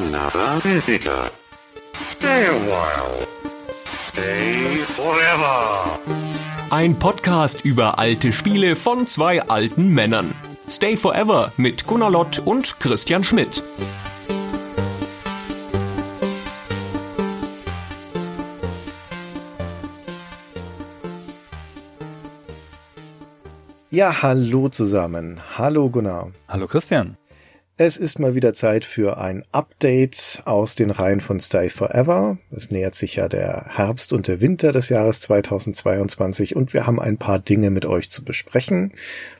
another visitor. Stay a while. Stay forever. Ein Podcast über alte Spiele von zwei alten Männern. Stay Forever mit Gunnar Lott und Christian Schmidt. Ja, hallo zusammen. Hallo Gunnar. Hallo Christian. Es ist mal wieder Zeit für ein Update aus den Reihen von Stay Forever. Es nähert sich ja der Herbst und der Winter des Jahres 2022 und wir haben ein paar Dinge mit euch zu besprechen,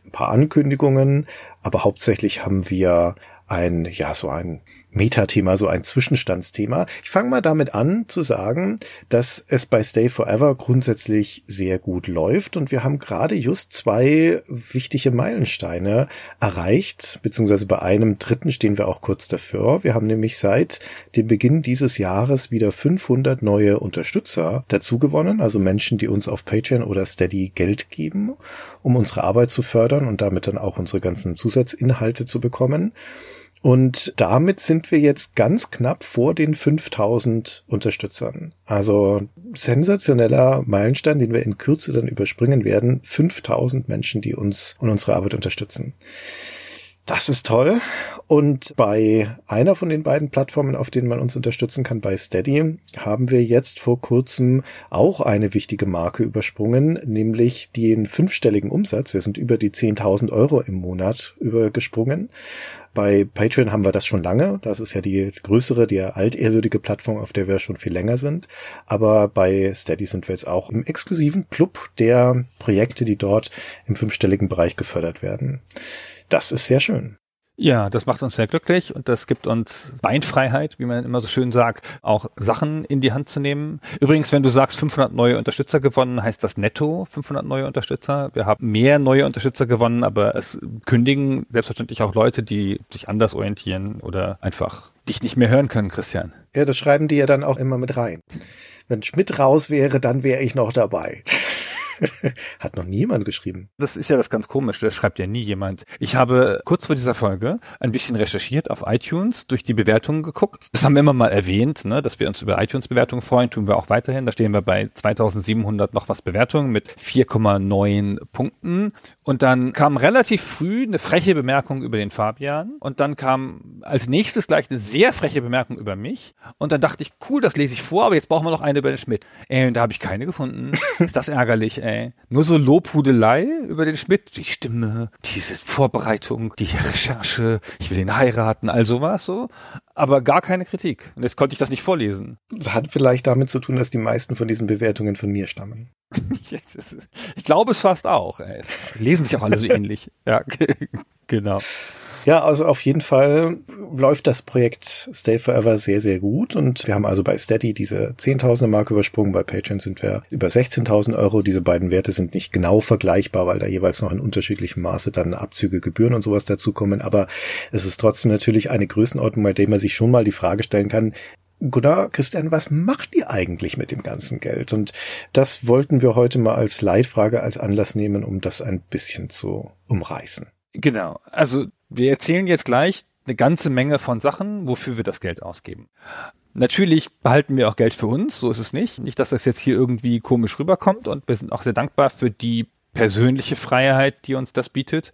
ein paar Ankündigungen, aber hauptsächlich haben wir ein, ja, so ein Metathema, so ein Zwischenstandsthema. Ich fange mal damit an zu sagen, dass es bei Stay Forever grundsätzlich sehr gut läuft und wir haben gerade just zwei wichtige Meilensteine erreicht, beziehungsweise bei einem dritten stehen wir auch kurz dafür. Wir haben nämlich seit dem Beginn dieses Jahres wieder 500 neue Unterstützer dazu gewonnen, also Menschen, die uns auf Patreon oder Steady Geld geben, um unsere Arbeit zu fördern und damit dann auch unsere ganzen Zusatzinhalte zu bekommen. Und damit sind wir jetzt ganz knapp vor den 5000 Unterstützern. Also sensationeller Meilenstein, den wir in Kürze dann überspringen werden. 5000 Menschen, die uns und unsere Arbeit unterstützen. Das ist toll. Und bei einer von den beiden Plattformen, auf denen man uns unterstützen kann, bei Steady, haben wir jetzt vor kurzem auch eine wichtige Marke übersprungen, nämlich den fünfstelligen Umsatz. Wir sind über die 10.000 Euro im Monat übergesprungen. Bei Patreon haben wir das schon lange. Das ist ja die größere, die altehrwürdige Plattform, auf der wir schon viel länger sind. Aber bei Steady sind wir jetzt auch im exklusiven Club der Projekte, die dort im fünfstelligen Bereich gefördert werden. Das ist sehr schön. Ja, das macht uns sehr glücklich und das gibt uns Beinfreiheit, wie man immer so schön sagt, auch Sachen in die Hand zu nehmen. Übrigens, wenn du sagst 500 neue Unterstützer gewonnen, heißt das netto 500 neue Unterstützer. Wir haben mehr neue Unterstützer gewonnen, aber es kündigen selbstverständlich auch Leute, die sich anders orientieren oder einfach dich nicht mehr hören können, Christian. Ja, das schreiben die ja dann auch immer mit rein. Wenn Schmidt raus wäre, dann wäre ich noch dabei. Hat noch nie jemand geschrieben. Das ist ja das ganz komische, das schreibt ja nie jemand. Ich habe kurz vor dieser Folge ein bisschen recherchiert auf iTunes, durch die Bewertungen geguckt. Das haben wir immer mal erwähnt, ne, dass wir uns über iTunes-Bewertungen freuen, tun wir auch weiterhin. Da stehen wir bei 2700 noch was Bewertungen mit 4,9 Punkten. Und dann kam relativ früh eine freche Bemerkung über den Fabian. Und dann kam als nächstes gleich eine sehr freche Bemerkung über mich. Und dann dachte ich, cool, das lese ich vor, aber jetzt brauchen wir noch eine über den Schmidt. Ey, und da habe ich keine gefunden. Ist das ärgerlich, ey. Nur so Lobhudelei über den Schmidt, die Stimme, diese Vorbereitung, die Recherche, ich will ihn heiraten, all sowas so. Aber gar keine Kritik. Und jetzt konnte ich das nicht vorlesen. Hat vielleicht damit zu tun, dass die meisten von diesen Bewertungen von mir stammen. ich glaube es fast auch. Ey. Lesen sich auch alle so ähnlich. Ja, genau. Ja, also auf jeden Fall läuft das Projekt Stay Forever sehr, sehr gut und wir haben also bei Steady diese 10.000er Marke übersprungen, bei Patreon sind wir über 16.000 Euro. Diese beiden Werte sind nicht genau vergleichbar, weil da jeweils noch in unterschiedlichem Maße dann Abzüge, Gebühren und sowas dazukommen, aber es ist trotzdem natürlich eine Größenordnung, bei der man sich schon mal die Frage stellen kann, Gunnar, Christian, was macht ihr eigentlich mit dem ganzen Geld? Und das wollten wir heute mal als Leitfrage, als Anlass nehmen, um das ein bisschen zu umreißen. Genau. Also wir erzählen jetzt gleich eine ganze Menge von Sachen, wofür wir das Geld ausgeben. Natürlich behalten wir auch Geld für uns, so ist es nicht. Nicht, dass das jetzt hier irgendwie komisch rüberkommt und wir sind auch sehr dankbar für die persönliche Freiheit, die uns das bietet.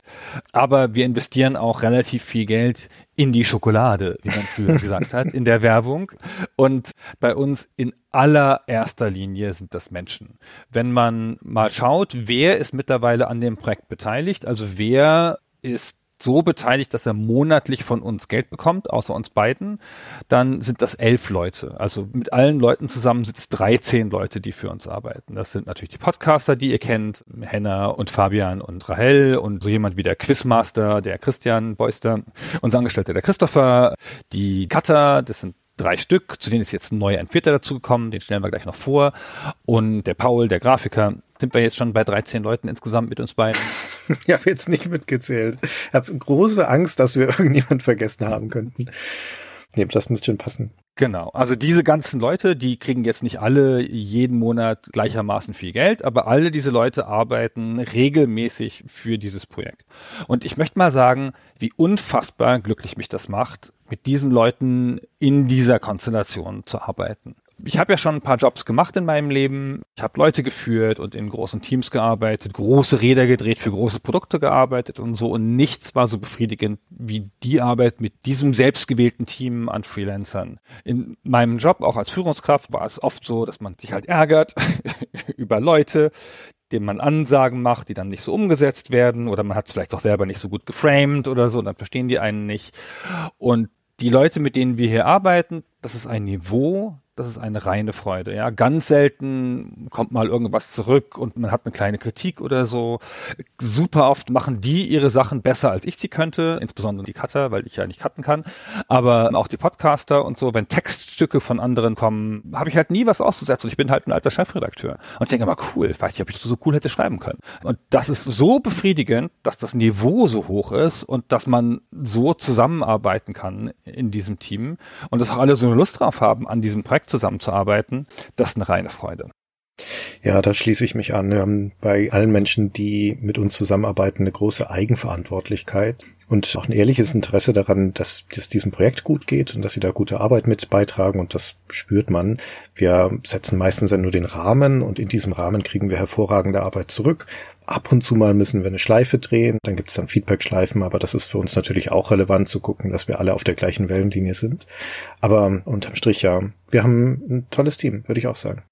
Aber wir investieren auch relativ viel Geld in die Schokolade, wie man früher gesagt hat, in der Werbung. Und bei uns in allererster Linie sind das Menschen. Wenn man mal schaut, wer ist mittlerweile an dem Projekt beteiligt, also wer ist so beteiligt, dass er monatlich von uns Geld bekommt, außer uns beiden, dann sind das elf Leute. Also mit allen Leuten zusammen sind es 13 Leute, die für uns arbeiten. Das sind natürlich die Podcaster, die ihr kennt, Henna und Fabian und Rahel und so jemand wie der Quizmaster, der Christian Beuster, unser Angestellter, der Christopher, die Cutter, das sind drei Stück, zu denen ist jetzt neu ein vierter dazugekommen, den stellen wir gleich noch vor. Und der Paul, der Grafiker, sind wir jetzt schon bei 13 Leuten insgesamt mit uns beiden. ich habe jetzt nicht mitgezählt. Ich habe große Angst, dass wir irgendjemand vergessen haben könnten. Nee, das müsste schon passen. Genau. Also diese ganzen Leute, die kriegen jetzt nicht alle jeden Monat gleichermaßen viel Geld, aber alle diese Leute arbeiten regelmäßig für dieses Projekt. Und ich möchte mal sagen, wie unfassbar glücklich mich das macht, mit diesen Leuten in dieser Konstellation zu arbeiten ich habe ja schon ein paar Jobs gemacht in meinem Leben. Ich habe Leute geführt und in großen Teams gearbeitet, große Räder gedreht, für große Produkte gearbeitet und so. Und nichts war so befriedigend wie die Arbeit mit diesem selbstgewählten Team an Freelancern. In meinem Job, auch als Führungskraft, war es oft so, dass man sich halt ärgert über Leute, denen man Ansagen macht, die dann nicht so umgesetzt werden oder man hat es vielleicht auch selber nicht so gut geframed oder so, dann verstehen die einen nicht. Und die Leute, mit denen wir hier arbeiten, das ist ein Niveau, das ist eine reine Freude. Ja, ganz selten kommt mal irgendwas zurück und man hat eine kleine Kritik oder so. Super oft machen die ihre Sachen besser als ich sie könnte, insbesondere die Cutter, weil ich ja nicht cutten kann. Aber auch die Podcaster und so, wenn Textstücke von anderen kommen, habe ich halt nie was auszusetzen. Ich bin halt ein alter Chefredakteur und denke mal cool, weiß nicht, ob ich das so cool hätte schreiben können. Und das ist so befriedigend, dass das Niveau so hoch ist und dass man so zusammenarbeiten kann in diesem Team und dass auch alle so eine Lust drauf haben an diesem Projekt zusammenzuarbeiten, das ist eine reine Freude. Ja, da schließe ich mich an. Wir haben bei allen Menschen, die mit uns zusammenarbeiten, eine große Eigenverantwortlichkeit und auch ein ehrliches Interesse daran, dass es diesem Projekt gut geht und dass sie da gute Arbeit mit beitragen und das spürt man. Wir setzen meistens ja nur den Rahmen und in diesem Rahmen kriegen wir hervorragende Arbeit zurück. Ab und zu mal müssen wir eine Schleife drehen, dann gibt es dann Feedback-Schleifen, aber das ist für uns natürlich auch relevant zu gucken, dass wir alle auf der gleichen Wellenlinie sind. Aber unterm Strich ja, wir haben ein tolles Team, würde ich auch sagen.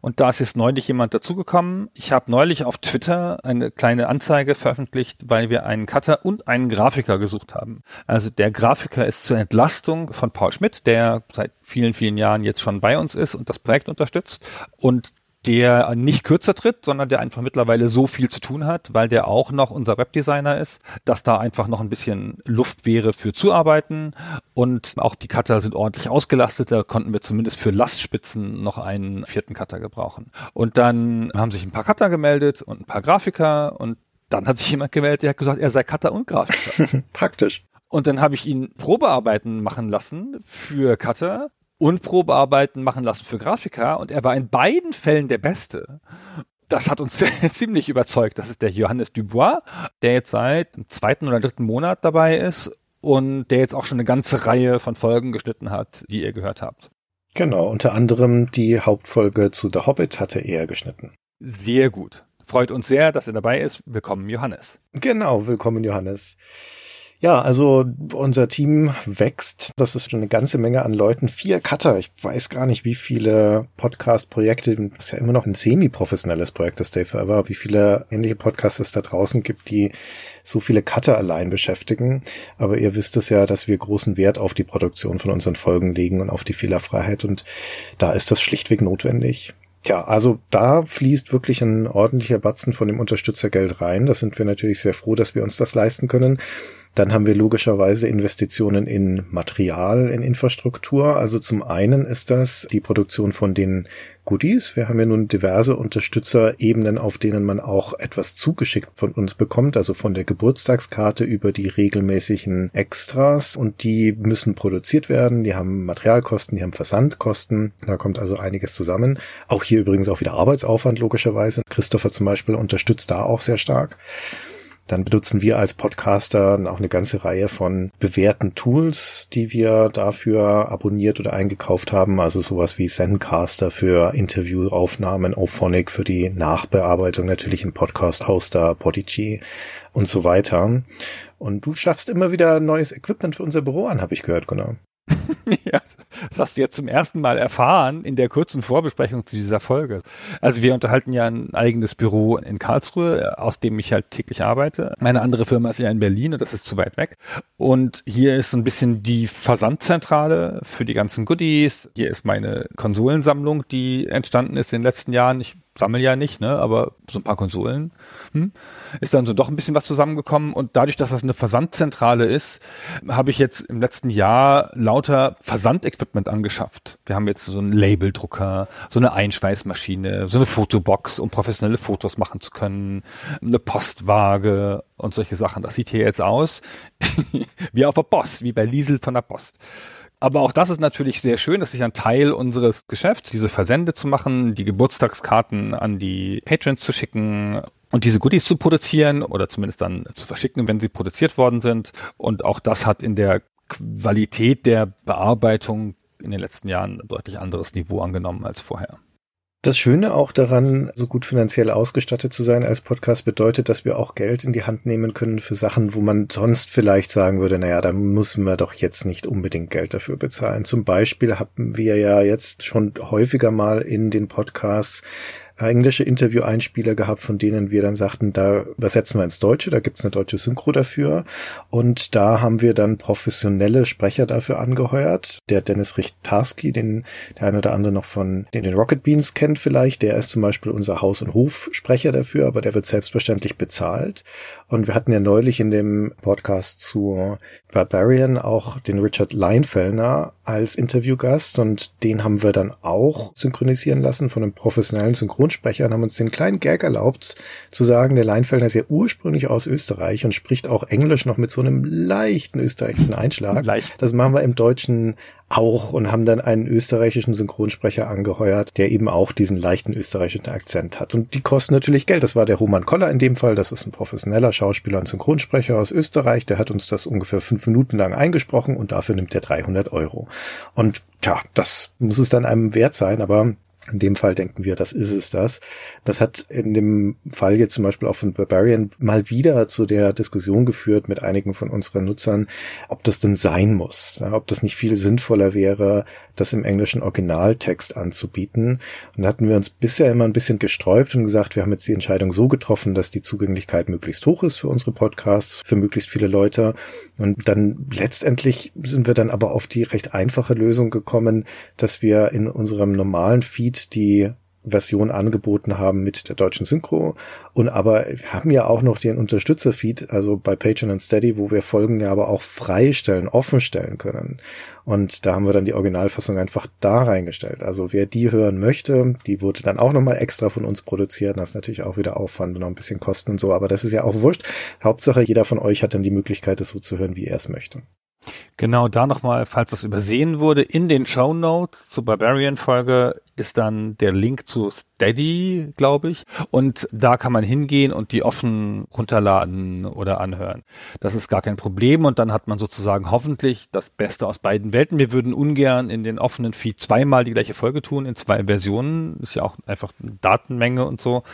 Und da ist jetzt neulich jemand dazugekommen. Ich habe neulich auf Twitter eine kleine Anzeige veröffentlicht, weil wir einen Cutter und einen Grafiker gesucht haben. Also der Grafiker ist zur Entlastung von Paul Schmidt, der seit vielen, vielen Jahren jetzt schon bei uns ist und das Projekt unterstützt. Und der nicht kürzer tritt, sondern der einfach mittlerweile so viel zu tun hat, weil der auch noch unser Webdesigner ist, dass da einfach noch ein bisschen Luft wäre für Zuarbeiten und auch die Cutter sind ordentlich ausgelastet, da konnten wir zumindest für Lastspitzen noch einen vierten Cutter gebrauchen. Und dann haben sich ein paar Cutter gemeldet und ein paar Grafiker und dann hat sich jemand gemeldet, der hat gesagt, er sei Cutter und Grafiker. Praktisch. Und dann habe ich ihn Probearbeiten machen lassen für Cutter und Probearbeiten machen lassen für Grafiker und er war in beiden Fällen der Beste. Das hat uns ziemlich überzeugt. Das ist der Johannes Dubois, der jetzt seit dem zweiten oder dritten Monat dabei ist und der jetzt auch schon eine ganze Reihe von Folgen geschnitten hat, die ihr gehört habt. Genau, unter anderem die Hauptfolge zu The Hobbit hatte er geschnitten. Sehr gut. Freut uns sehr, dass er dabei ist. Willkommen, Johannes. Genau, willkommen, Johannes. Ja, also unser Team wächst. Das ist schon eine ganze Menge an Leuten. Vier Cutter. Ich weiß gar nicht, wie viele Podcast-Projekte, das ist ja immer noch ein semi-professionelles Projekt, das Day Forever, wie viele ähnliche Podcasts es da draußen gibt, die so viele Cutter allein beschäftigen. Aber ihr wisst es ja, dass wir großen Wert auf die Produktion von unseren Folgen legen und auf die Fehlerfreiheit. Und da ist das schlichtweg notwendig. Tja, also da fließt wirklich ein ordentlicher Batzen von dem Unterstützergeld rein. Da sind wir natürlich sehr froh, dass wir uns das leisten können. Dann haben wir logischerweise Investitionen in Material, in Infrastruktur. Also zum einen ist das die Produktion von den Goodies. Wir haben ja nun diverse Unterstützerebenen, auf denen man auch etwas zugeschickt von uns bekommt, also von der Geburtstagskarte über die regelmäßigen Extras und die müssen produziert werden. Die haben Materialkosten, die haben Versandkosten. Da kommt also einiges zusammen. Auch hier übrigens auch wieder Arbeitsaufwand logischerweise. Christopher zum Beispiel unterstützt da auch sehr stark. Dann benutzen wir als Podcaster auch eine ganze Reihe von bewährten Tools, die wir dafür abonniert oder eingekauft haben. Also sowas wie Zencaster für Interviewaufnahmen, Ophonic für die Nachbearbeitung, natürlich ein Podcast-Hoster, Podigy und so weiter. Und du schaffst immer wieder neues Equipment für unser Büro an, habe ich gehört, Gunnar. ja, das hast du jetzt zum ersten Mal erfahren in der kurzen Vorbesprechung zu dieser Folge. Also wir unterhalten ja ein eigenes Büro in Karlsruhe, aus dem ich halt täglich arbeite. Meine andere Firma ist ja in Berlin und das ist zu weit weg. Und hier ist so ein bisschen die Versandzentrale für die ganzen Goodies. Hier ist meine Konsolensammlung, die entstanden ist in den letzten Jahren. Ich sammel ja nicht, ne, aber so ein paar Konsolen, hm, ist dann so doch ein bisschen was zusammengekommen und dadurch, dass das eine Versandzentrale ist, habe ich jetzt im letzten Jahr lauter Versandequipment angeschafft. Wir haben jetzt so einen Labeldrucker, so eine Einschweißmaschine, so eine Fotobox, um professionelle Fotos machen zu können, eine Postwaage und solche Sachen. Das sieht hier jetzt aus wie auf der Post, wie bei Liesel von der Post. Aber auch das ist natürlich sehr schön. Das ist ein Teil unseres Geschäfts, diese Versende zu machen, die Geburtstagskarten an die Patrons zu schicken und diese Goodies zu produzieren oder zumindest dann zu verschicken, wenn sie produziert worden sind. Und auch das hat in der Qualität der Bearbeitung in den letzten Jahren ein deutlich anderes Niveau angenommen als vorher. Das Schöne auch daran, so gut finanziell ausgestattet zu sein als Podcast, bedeutet, dass wir auch Geld in die Hand nehmen können für Sachen, wo man sonst vielleicht sagen würde, naja, da müssen wir doch jetzt nicht unbedingt Geld dafür bezahlen. Zum Beispiel haben wir ja jetzt schon häufiger mal in den Podcasts englische Interview-Einspieler gehabt, von denen wir dann sagten, da übersetzen wir ins Deutsche, da gibt's eine deutsche Synchro dafür. Und da haben wir dann professionelle Sprecher dafür angeheuert. Der Dennis Richtarski, den der eine oder andere noch von den, den Rocket Beans kennt vielleicht, der ist zum Beispiel unser Haus- und Hofsprecher dafür, aber der wird selbstverständlich bezahlt. Und wir hatten ja neulich in dem Podcast zu Barbarian auch den Richard Leinfellner als Interviewgast und den haben wir dann auch synchronisieren lassen von einem professionellen Synchronsprecher und haben uns den kleinen Gag erlaubt zu sagen, der Leinfellner ist ja ursprünglich aus Österreich und spricht auch Englisch noch mit so einem leichten österreichischen Einschlag. Leicht. Das machen wir im Deutschen auch und haben dann einen österreichischen Synchronsprecher angeheuert, der eben auch diesen leichten österreichischen Akzent hat. Und die kosten natürlich Geld. Das war der Roman Koller in dem Fall. Das ist ein professioneller Schauspieler und Synchronsprecher aus Österreich. Der hat uns das ungefähr fünf Minuten lang eingesprochen und dafür nimmt er 300 Euro. Und ja, das muss es dann einem wert sein, aber in dem Fall denken wir, das ist es das. Das hat in dem Fall jetzt zum Beispiel auch von Barbarian mal wieder zu der Diskussion geführt mit einigen von unseren Nutzern, ob das denn sein muss, ja, ob das nicht viel sinnvoller wäre, das im englischen Originaltext anzubieten. Und da hatten wir uns bisher immer ein bisschen gesträubt und gesagt, wir haben jetzt die Entscheidung so getroffen, dass die Zugänglichkeit möglichst hoch ist für unsere Podcasts, für möglichst viele Leute. Und dann letztendlich sind wir dann aber auf die recht einfache Lösung gekommen, dass wir in unserem normalen Feed die Version angeboten haben mit der deutschen Synchro. Und aber wir haben ja auch noch den Unterstützerfeed, also bei Patreon und Steady, wo wir Folgen ja aber auch freistellen, offen stellen können. Und da haben wir dann die Originalfassung einfach da reingestellt. Also wer die hören möchte, die wurde dann auch nochmal extra von uns produziert. Das ist natürlich auch wieder Aufwand und noch ein bisschen Kosten und so. Aber das ist ja auch wurscht. Hauptsache, jeder von euch hat dann die Möglichkeit, es so zu hören, wie er es möchte. Genau, da nochmal, falls das übersehen wurde, in den Show Notes zur Barbarian-Folge ist dann der Link zu Steady, glaube ich. Und da kann man hingehen und die offen runterladen oder anhören. Das ist gar kein Problem. Und dann hat man sozusagen hoffentlich das Beste aus beiden Welten. Wir würden ungern in den offenen Feed zweimal die gleiche Folge tun, in zwei Versionen. Ist ja auch einfach eine Datenmenge und so,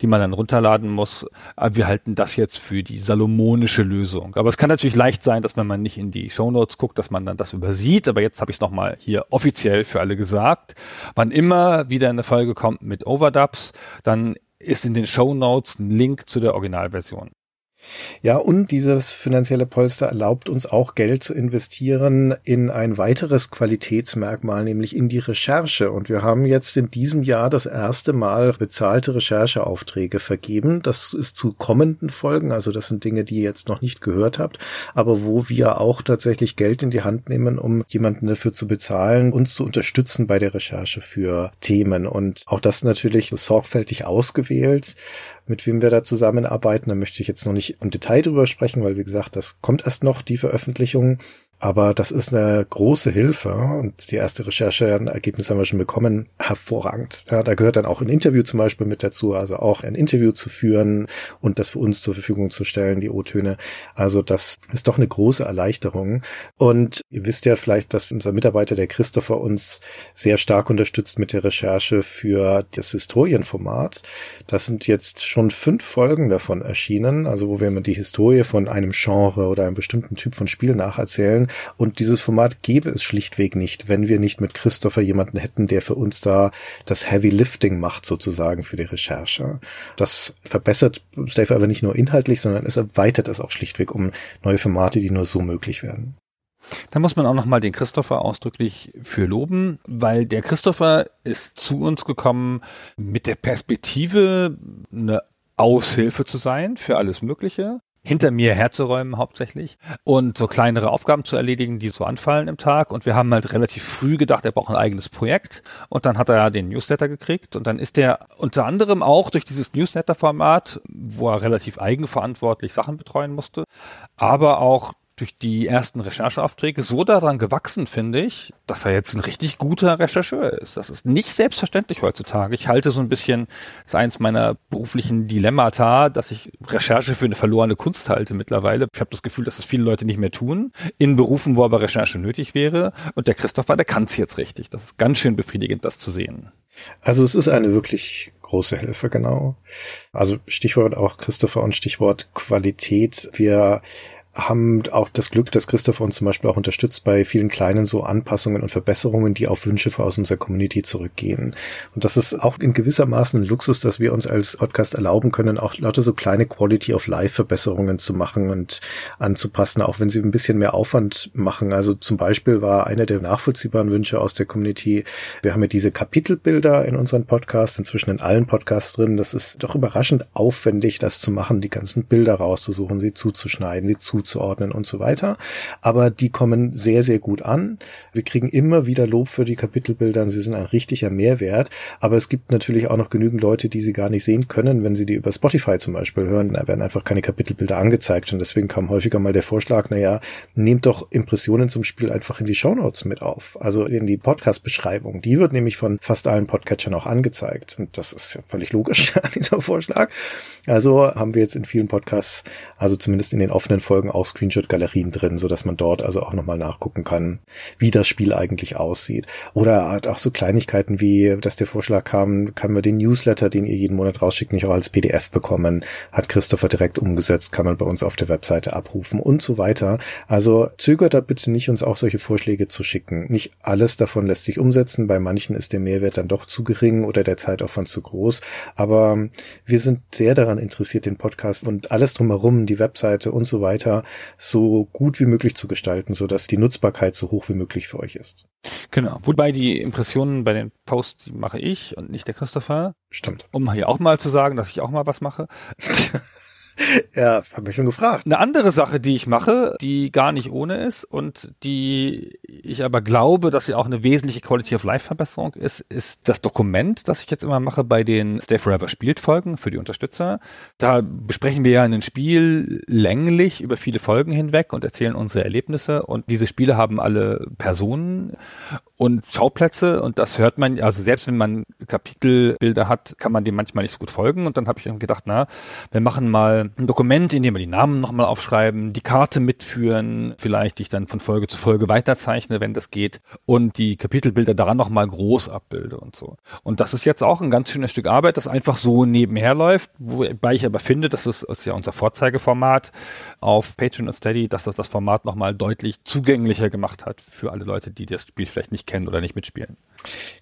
die man dann runterladen muss. Aber wir halten das jetzt für die salomonische Lösung. Aber es kann natürlich leicht sein, dass wenn man nicht in die Shownotes guckt, dass man dann das übersieht. Aber jetzt habe ich es nochmal hier offiziell für alle gesagt. Wann immer wieder eine Folge kommt mit Overdubs, dann ist in den Show Notes ein Link zu der Originalversion. Ja, und dieses finanzielle Polster erlaubt uns auch Geld zu investieren in ein weiteres Qualitätsmerkmal, nämlich in die Recherche. Und wir haben jetzt in diesem Jahr das erste Mal bezahlte Rechercheaufträge vergeben. Das ist zu kommenden Folgen, also das sind Dinge, die ihr jetzt noch nicht gehört habt, aber wo wir auch tatsächlich Geld in die Hand nehmen, um jemanden dafür zu bezahlen, uns zu unterstützen bei der Recherche für Themen. Und auch das natürlich sorgfältig ausgewählt mit wem wir da zusammenarbeiten. Da möchte ich jetzt noch nicht im Detail drüber sprechen, weil wie gesagt, das kommt erst noch, die Veröffentlichung. Aber das ist eine große Hilfe und die erste Recherche-Ergebnisse haben wir schon bekommen. Hervorragend. Ja, da gehört dann auch ein Interview zum Beispiel mit dazu, also auch ein Interview zu führen und das für uns zur Verfügung zu stellen, die O-Töne. Also das ist doch eine große Erleichterung. Und ihr wisst ja vielleicht, dass unser Mitarbeiter, der Christopher, uns sehr stark unterstützt mit der Recherche für das Historienformat. Das sind jetzt schon fünf Folgen davon erschienen, also wo wir immer die Historie von einem Genre oder einem bestimmten Typ von Spiel nacherzählen und dieses Format gäbe es schlichtweg nicht, wenn wir nicht mit Christopher jemanden hätten, der für uns da das Heavy Lifting macht, sozusagen für die Recherche. Das verbessert Stave aber nicht nur inhaltlich, sondern es erweitert es auch schlichtweg um neue Formate, die nur so möglich werden. Da muss man auch nochmal den Christopher ausdrücklich für loben, weil der Christopher ist zu uns gekommen mit der Perspektive, eine Aushilfe zu sein für alles Mögliche hinter mir herzuräumen hauptsächlich und so kleinere Aufgaben zu erledigen, die so anfallen im Tag. Und wir haben halt relativ früh gedacht, er braucht ein eigenes Projekt. Und dann hat er ja den Newsletter gekriegt. Und dann ist er unter anderem auch durch dieses Newsletter-Format, wo er relativ eigenverantwortlich Sachen betreuen musste, aber auch durch die ersten Rechercheaufträge so daran gewachsen, finde ich, dass er jetzt ein richtig guter Rechercheur ist. Das ist nicht selbstverständlich heutzutage. Ich halte so ein bisschen, das ist eins meiner beruflichen Dilemmata, dass ich Recherche für eine verlorene Kunst halte mittlerweile. Ich habe das Gefühl, dass es viele Leute nicht mehr tun, in Berufen, wo aber Recherche nötig wäre. Und der Christopher, der kann es jetzt richtig. Das ist ganz schön befriedigend, das zu sehen. Also es ist eine wirklich große Hilfe, genau. Also Stichwort auch Christopher und Stichwort Qualität. Wir haben auch das Glück, dass Christopher uns zum Beispiel auch unterstützt bei vielen kleinen so Anpassungen und Verbesserungen, die auf Wünsche aus unserer Community zurückgehen. Und das ist auch in gewisser Maßen ein Luxus, dass wir uns als Podcast erlauben können, auch lauter so kleine Quality of Life Verbesserungen zu machen und anzupassen, auch wenn sie ein bisschen mehr Aufwand machen. Also zum Beispiel war einer der nachvollziehbaren Wünsche aus der Community, wir haben ja diese Kapitelbilder in unseren Podcasts, inzwischen in allen Podcasts drin. Das ist doch überraschend aufwendig, das zu machen, die ganzen Bilder rauszusuchen, sie zuzuschneiden, sie zu zuzuordnen und so weiter. Aber die kommen sehr, sehr gut an. Wir kriegen immer wieder Lob für die Kapitelbilder. Sie sind ein richtiger Mehrwert. Aber es gibt natürlich auch noch genügend Leute, die sie gar nicht sehen können, wenn sie die über Spotify zum Beispiel hören. Da werden einfach keine Kapitelbilder angezeigt. Und deswegen kam häufiger mal der Vorschlag, naja, nehmt doch Impressionen zum Spiel einfach in die Shownotes mit auf. Also in die Podcast-Beschreibung. Die wird nämlich von fast allen Podcatchern auch angezeigt. Und das ist ja völlig logisch, dieser Vorschlag. Also haben wir jetzt in vielen Podcasts, also zumindest in den offenen Folgen, auch Screenshot-Galerien drin, so dass man dort also auch nochmal nachgucken kann, wie das Spiel eigentlich aussieht. Oder hat auch so Kleinigkeiten wie, dass der Vorschlag kam, kann man den Newsletter, den ihr jeden Monat rausschickt, nicht auch als PDF bekommen. Hat Christopher direkt umgesetzt, kann man bei uns auf der Webseite abrufen und so weiter. Also zögert da bitte nicht, uns auch solche Vorschläge zu schicken. Nicht alles davon lässt sich umsetzen. Bei manchen ist der Mehrwert dann doch zu gering oder der Zeitaufwand zu groß. Aber wir sind sehr daran interessiert, den Podcast und alles drumherum, die Webseite und so weiter so gut wie möglich zu gestalten, so dass die Nutzbarkeit so hoch wie möglich für euch ist. Genau. Wobei die Impressionen bei den Posts, die mache ich und nicht der Christopher. Stimmt. Um hier auch mal zu sagen, dass ich auch mal was mache. ja, habe mich schon gefragt. Eine andere Sache, die ich mache, die gar nicht ohne ist und die ich aber glaube, dass sie auch eine wesentliche Quality of Life Verbesserung ist, ist das Dokument, das ich jetzt immer mache bei den Stay Forever spielt Folgen für die Unterstützer. Da besprechen wir ja ein Spiel länglich über viele Folgen hinweg und erzählen unsere Erlebnisse und diese Spiele haben alle Personen und Schauplätze und das hört man, also selbst wenn man Kapitelbilder hat, kann man dem manchmal nicht so gut folgen und dann habe ich irgendwie gedacht, na, wir machen mal ein Dokument, in dem wir die Namen nochmal aufschreiben, die Karte mitführen, vielleicht die ich dann von Folge zu Folge weiterzeichne, wenn das geht und die Kapitelbilder daran nochmal groß abbilde und so. Und das ist jetzt auch ein ganz schönes Stück Arbeit, das einfach so nebenher läuft, wobei ich aber finde, das ist, ist ja unser Vorzeigeformat auf Patreon und Steady, dass das das Format nochmal deutlich zugänglicher gemacht hat für alle Leute, die das Spiel vielleicht nicht kennen oder nicht mitspielen.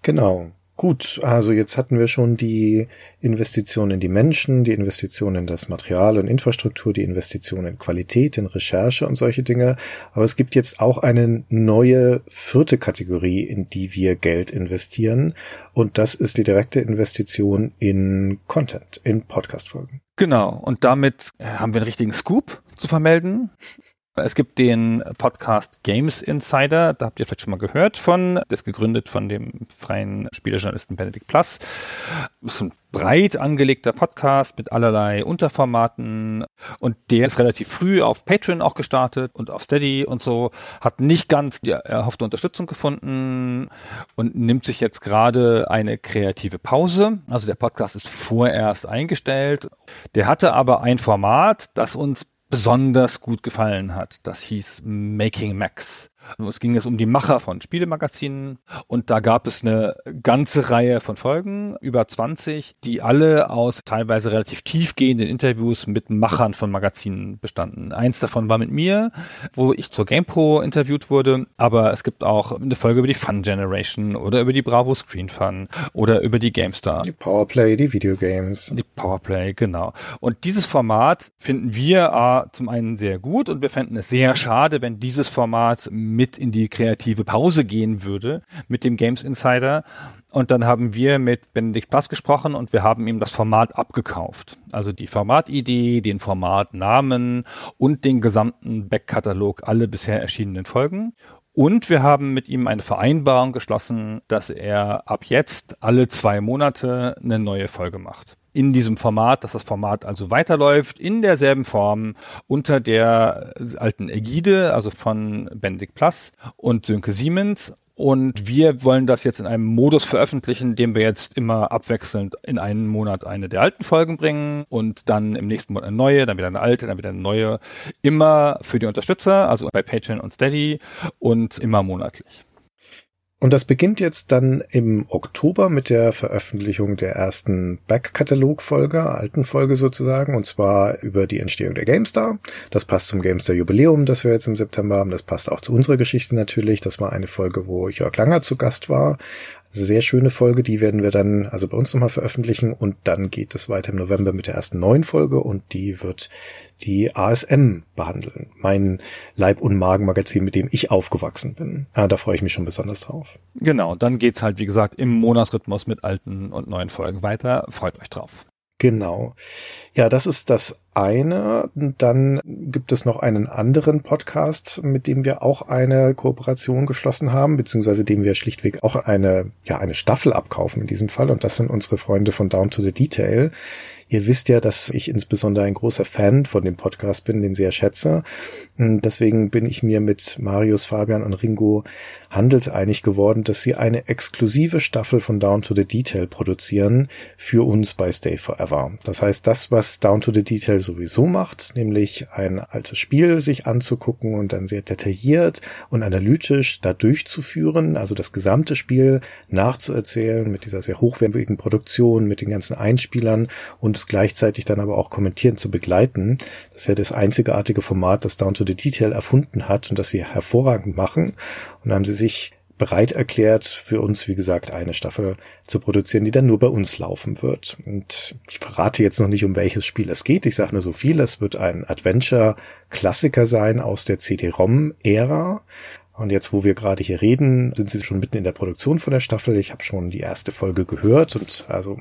Genau. Gut, also jetzt hatten wir schon die Investition in die Menschen, die Investition in das Material und Infrastruktur, die Investition in Qualität, in Recherche und solche Dinge. Aber es gibt jetzt auch eine neue vierte Kategorie, in die wir Geld investieren. Und das ist die direkte Investition in Content, in Podcast-Folgen. Genau. Und damit haben wir einen richtigen Scoop zu vermelden. Es gibt den Podcast Games Insider, da habt ihr vielleicht schon mal gehört von, das ist gegründet von dem freien Spielerjournalisten Benedict Plus. Das ist ein breit angelegter Podcast mit allerlei Unterformaten und der ist relativ früh auf Patreon auch gestartet und auf Steady und so, hat nicht ganz die erhoffte Unterstützung gefunden und nimmt sich jetzt gerade eine kreative Pause. Also der Podcast ist vorerst eingestellt. Der hatte aber ein Format, das uns besonders gut gefallen hat. Das hieß Making Max. Es ging es um die Macher von Spielemagazinen und da gab es eine ganze Reihe von Folgen, über 20, die alle aus teilweise relativ tiefgehenden Interviews mit Machern von Magazinen bestanden. Eins davon war mit mir, wo ich zur GamePro interviewt wurde, aber es gibt auch eine Folge über die Fun Generation oder über die Bravo Screen Fun oder über die GameStar. Die Powerplay, die Videogames. Die Powerplay, genau. Und dieses Format finden wir zum einen sehr gut und wir fänden es sehr schade, wenn dieses Format mit in die kreative Pause gehen würde mit dem Games Insider. Und dann haben wir mit Benedikt Pass gesprochen und wir haben ihm das Format abgekauft. Also die Formatidee, den Formatnamen und den gesamten Backkatalog, alle bisher erschienenen Folgen. Und wir haben mit ihm eine Vereinbarung geschlossen, dass er ab jetzt alle zwei Monate eine neue Folge macht. In diesem Format, dass das Format also weiterläuft in derselben Form unter der alten Ägide, also von Benedict Plus und Sönke Siemens und wir wollen das jetzt in einem Modus veröffentlichen, dem wir jetzt immer abwechselnd in einen Monat eine der alten Folgen bringen und dann im nächsten Monat eine neue, dann wieder eine alte, dann wieder eine neue. Immer für die Unterstützer, also bei Patreon und Steady und immer monatlich. Und das beginnt jetzt dann im Oktober mit der Veröffentlichung der ersten Backkatalog-Folge, alten Folge sozusagen, und zwar über die Entstehung der GameStar. Das passt zum GameStar Jubiläum, das wir jetzt im September haben. Das passt auch zu unserer Geschichte natürlich. Das war eine Folge, wo Jörg Langer zu Gast war. Sehr schöne Folge, die werden wir dann also bei uns nochmal veröffentlichen und dann geht es weiter im November mit der ersten neuen Folge und die wird die ASM behandeln. Mein Leib- und Magenmagazin, mit dem ich aufgewachsen bin. Ah, da freue ich mich schon besonders drauf. Genau, dann geht's halt, wie gesagt, im Monatsrhythmus mit alten und neuen Folgen weiter. Freut euch drauf. Genau. Ja, das ist das eine. Dann gibt es noch einen anderen Podcast, mit dem wir auch eine Kooperation geschlossen haben, beziehungsweise dem wir schlichtweg auch eine, ja, eine Staffel abkaufen in diesem Fall. Und das sind unsere Freunde von Down to the Detail. Ihr wisst ja, dass ich insbesondere ein großer Fan von dem Podcast bin, den sehr schätze. Deswegen bin ich mir mit Marius, Fabian und Ringo handelseinig geworden, dass sie eine exklusive Staffel von Down to the Detail produzieren für uns bei Stay Forever. Das heißt, das, was Down to the Detail sowieso macht, nämlich ein altes Spiel sich anzugucken und dann sehr detailliert und analytisch da durchzuführen, also das gesamte Spiel nachzuerzählen mit dieser sehr hochwertigen Produktion, mit den ganzen Einspielern und es gleichzeitig dann aber auch kommentieren zu begleiten. Das ist ja das einzigartige Format, das Down to the Detail erfunden hat und das sie hervorragend machen. Und haben sie sich bereit erklärt, für uns, wie gesagt, eine Staffel zu produzieren, die dann nur bei uns laufen wird. Und ich verrate jetzt noch nicht, um welches Spiel es geht. Ich sage nur so viel. Es wird ein Adventure-Klassiker sein aus der CD-ROM-Ära. Und jetzt, wo wir gerade hier reden, sind sie schon mitten in der Produktion von der Staffel. Ich habe schon die erste Folge gehört und also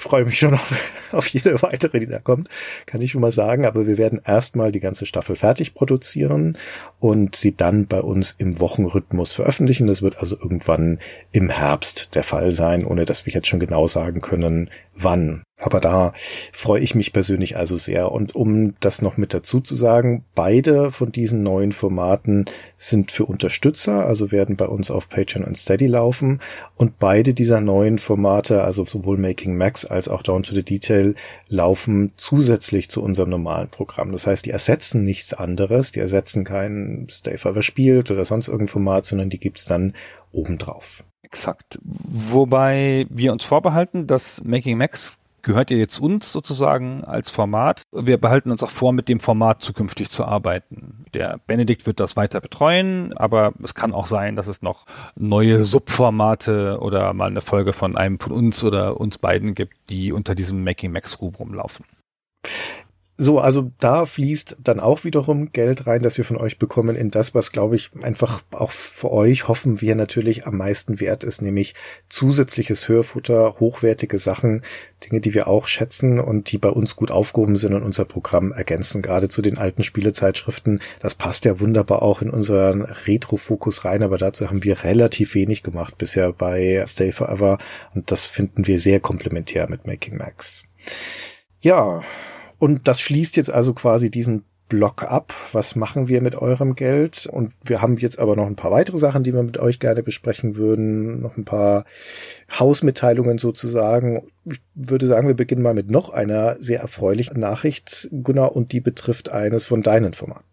freue mich schon auf, auf jede weitere, die da kommt, kann ich schon mal sagen. Aber wir werden erstmal die ganze Staffel fertig produzieren und sie dann bei uns im Wochenrhythmus veröffentlichen. Das wird also irgendwann im Herbst der Fall sein, ohne dass wir jetzt schon genau sagen können, wann. Aber da freue ich mich persönlich also sehr. Und um das noch mit dazu zu sagen, beide von diesen neuen Formaten sind für Unterstützer, also werden bei uns auf Patreon und Steady laufen. Und beide dieser neuen Formate, also sowohl Making Max als auch Down to the Detail, laufen zusätzlich zu unserem normalen Programm. Das heißt, die ersetzen nichts anderes, die ersetzen kein Stay Forever spielt oder sonst irgendein Format, sondern die gibt's dann obendrauf. Exakt. Wobei wir uns vorbehalten, dass Making Max gehört ja jetzt uns sozusagen als Format. Wir behalten uns auch vor, mit dem Format zukünftig zu arbeiten. Der Benedikt wird das weiter betreuen, aber es kann auch sein, dass es noch neue Subformate oder mal eine Folge von einem von uns oder uns beiden gibt, die unter diesem Making Max Rubrum laufen. So, also da fließt dann auch wiederum Geld rein, das wir von euch bekommen in das, was, glaube ich, einfach auch für euch hoffen wir natürlich am meisten wert ist, nämlich zusätzliches Hörfutter, hochwertige Sachen, Dinge, die wir auch schätzen und die bei uns gut aufgehoben sind und unser Programm ergänzen, gerade zu den alten Spielezeitschriften. Das passt ja wunderbar auch in unseren Retro-Fokus rein, aber dazu haben wir relativ wenig gemacht bisher bei Stay Forever und das finden wir sehr komplementär mit Making Max. Ja, und das schließt jetzt also quasi diesen Block ab. Was machen wir mit eurem Geld? Und wir haben jetzt aber noch ein paar weitere Sachen, die wir mit euch gerne besprechen würden. Noch ein paar Hausmitteilungen sozusagen. Ich würde sagen, wir beginnen mal mit noch einer sehr erfreulichen Nachricht, Gunnar, und die betrifft eines von deinen Formaten.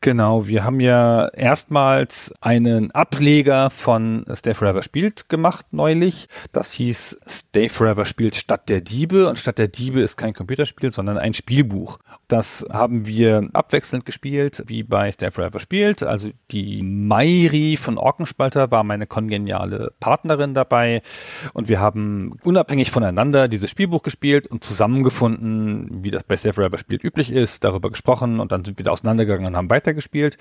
Genau, wir haben ja erstmals einen Ableger von Stay Forever spielt gemacht neulich. Das hieß Stay Forever spielt Stadt der Diebe und Stadt der Diebe ist kein Computerspiel, sondern ein Spielbuch. Das haben wir abwechselnd gespielt, wie bei Stay Forever spielt. Also die Mairi von Orkenspalter war meine kongeniale Partnerin dabei und wir haben unabhängig voneinander dieses Spielbuch gespielt und zusammengefunden, wie das bei Stay Forever spielt üblich ist, darüber gesprochen und dann sind wir da auseinandergegangen und haben weiter weitergespielt.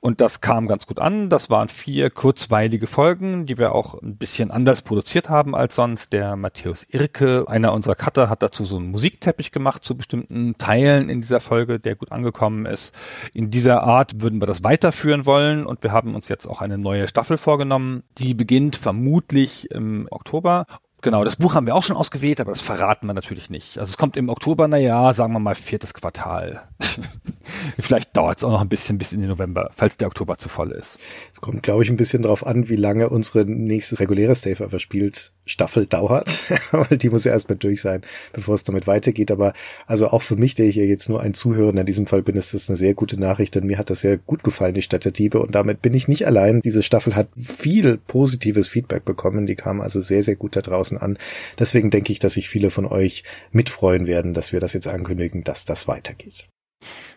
Und das kam ganz gut an. Das waren vier kurzweilige Folgen, die wir auch ein bisschen anders produziert haben als sonst. Der Matthäus Irke, einer unserer Cutter, hat dazu so einen Musikteppich gemacht zu bestimmten Teilen in dieser Folge, der gut angekommen ist. In dieser Art würden wir das weiterführen wollen und wir haben uns jetzt auch eine neue Staffel vorgenommen. Die beginnt vermutlich im Oktober Genau, das Buch haben wir auch schon ausgewählt, aber das verraten wir natürlich nicht. Also es kommt im Oktober, na ja, sagen wir mal viertes Quartal. Vielleicht dauert es auch noch ein bisschen bis in den November, falls der Oktober zu voll ist. Es kommt, glaube ich, ein bisschen drauf an, wie lange unsere nächste reguläre Stay Forever spielt Staffel dauert, weil die muss ja erstmal durch sein, bevor es damit weitergeht. Aber also auch für mich, der ich ja jetzt nur ein Zuhörer in diesem Fall bin, ist das eine sehr gute Nachricht, denn mir hat das sehr gut gefallen, die Stadt der Diebe. Und damit bin ich nicht allein. Diese Staffel hat viel positives Feedback bekommen. Die kam also sehr, sehr gut da draußen an. Deswegen denke ich, dass sich viele von euch mitfreuen werden, dass wir das jetzt ankündigen, dass das weitergeht.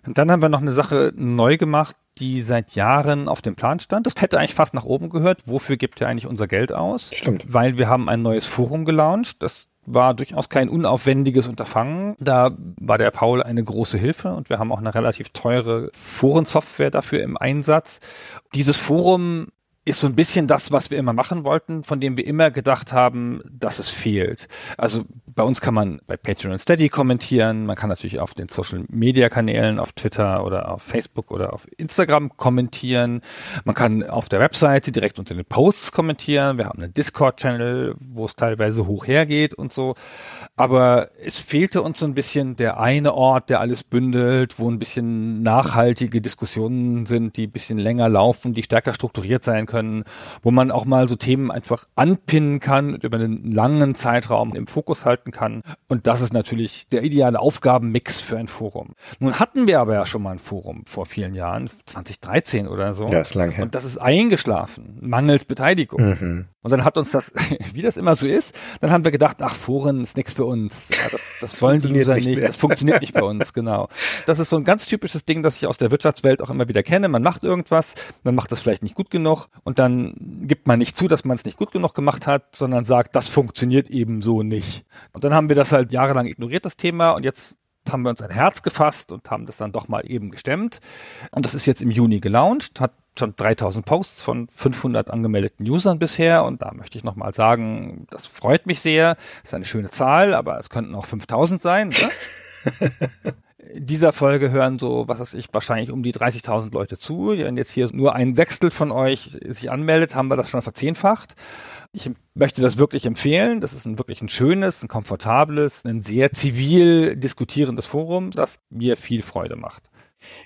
Und dann haben wir noch eine Sache neu gemacht, die seit Jahren auf dem Plan stand. Das hätte eigentlich fast nach oben gehört. Wofür gibt ihr eigentlich unser Geld aus? Stimmt. Weil wir haben ein neues Forum gelauncht. Das war durchaus kein unaufwendiges Unterfangen. Da war der Paul eine große Hilfe und wir haben auch eine relativ teure Forensoftware dafür im Einsatz. Dieses Forum ist so ein bisschen das, was wir immer machen wollten, von dem wir immer gedacht haben, dass es fehlt. Also bei uns kann man bei Patreon und Steady kommentieren, man kann natürlich auf den Social Media Kanälen, auf Twitter oder auf Facebook oder auf Instagram kommentieren, man kann auf der Webseite direkt unter den Posts kommentieren, wir haben einen Discord-Channel, wo es teilweise hoch hergeht und so. Aber es fehlte uns so ein bisschen der eine Ort, der alles bündelt, wo ein bisschen nachhaltige Diskussionen sind, die ein bisschen länger laufen, die stärker strukturiert sein können, wo man auch mal so Themen einfach anpinnen kann und über einen langen Zeitraum im Fokus halten kann. Und das ist natürlich der ideale Aufgabenmix für ein Forum. Nun hatten wir aber ja schon mal ein Forum vor vielen Jahren, 2013 oder so. Ja, ist lang her. Und das ist eingeschlafen, mangels Beteiligung. Mhm. Und dann hat uns das, wie das immer so ist, dann haben wir gedacht, ach, Foren ist nichts für uns. Ja, das, das wollen die User nicht nicht. Das funktioniert nicht bei uns, genau. Das ist so ein ganz typisches Ding, das ich aus der Wirtschaftswelt auch immer wieder kenne. Man macht irgendwas, man macht das vielleicht nicht gut genug und dann gibt man nicht zu, dass man es nicht gut genug gemacht hat, sondern sagt, das funktioniert eben so nicht. Und dann haben wir das halt jahrelang ignoriert, das Thema, und jetzt haben wir uns ein Herz gefasst und haben das dann doch mal eben gestemmt. Und das ist jetzt im Juni gelauncht, hat schon 3000 Posts von 500 angemeldeten Usern bisher und da möchte ich nochmal sagen, das freut mich sehr, ist eine schöne Zahl, aber es könnten auch 5000 sein. Ne? Dieser Folge hören so, was weiß ich, wahrscheinlich um die 30.000 Leute zu. Wenn jetzt hier nur ein Sechstel von euch sich anmeldet, haben wir das schon verzehnfacht. Ich möchte das wirklich empfehlen. Das ist ein wirklich ein schönes, ein komfortables, ein sehr zivil diskutierendes Forum, das mir viel Freude macht.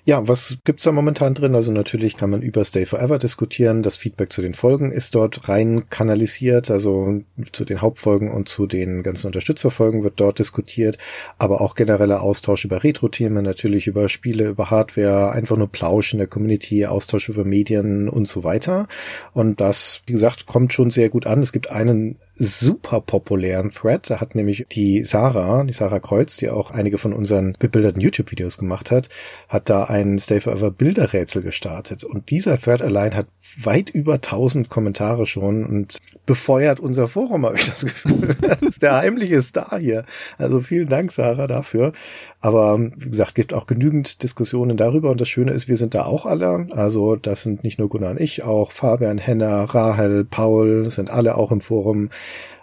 Ja, was gibt's da momentan drin? Also natürlich kann man über Stay Forever diskutieren. Das Feedback zu den Folgen ist dort rein kanalisiert. Also zu den Hauptfolgen und zu den ganzen Unterstützerfolgen wird dort diskutiert. Aber auch genereller Austausch über Retro-Themen, natürlich über Spiele, über Hardware, einfach nur Plausch in der Community, Austausch über Medien und so weiter. Und das, wie gesagt, kommt schon sehr gut an. Es gibt einen super populären Thread. Da hat nämlich die Sarah, die Sarah Kreuz, die auch einige von unseren bebilderten YouTube-Videos gemacht hat, hat da ein Stay Forever Bilderrätsel gestartet. Und dieser Thread allein hat weit über 1000 Kommentare schon und befeuert unser Forum, habe ich das Gefühl. Das ist der heimliche Star hier. Also vielen Dank, Sarah, dafür. Aber wie gesagt, gibt auch genügend Diskussionen darüber. Und das Schöne ist, wir sind da auch alle. Also das sind nicht nur Gunnar und ich, auch Fabian, Henna, Rahel, Paul, sind alle auch im Forum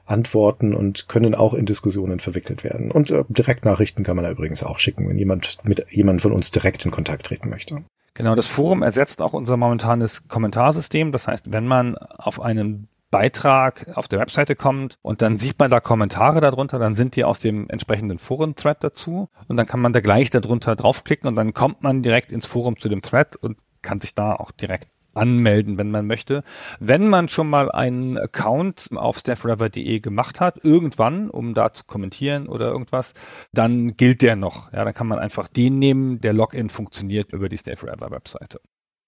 antworten und können auch in Diskussionen verwickelt werden. Und äh, Direktnachrichten kann man da übrigens auch schicken, wenn jemand mit jemandem von uns direkt in Kontakt treten möchte. Genau, das Forum ersetzt auch unser momentanes Kommentarsystem. Das heißt, wenn man auf einen Beitrag auf der Webseite kommt und dann sieht man da Kommentare darunter, dann sind die aus dem entsprechenden Foren-Thread dazu und dann kann man da gleich darunter draufklicken und dann kommt man direkt ins Forum zu dem Thread und kann sich da auch direkt anmelden, wenn man möchte. Wenn man schon mal einen Account auf staffforever.de gemacht hat, irgendwann, um da zu kommentieren oder irgendwas, dann gilt der noch. Ja, dann kann man einfach den nehmen. Der Login funktioniert über die Stay Forever Webseite.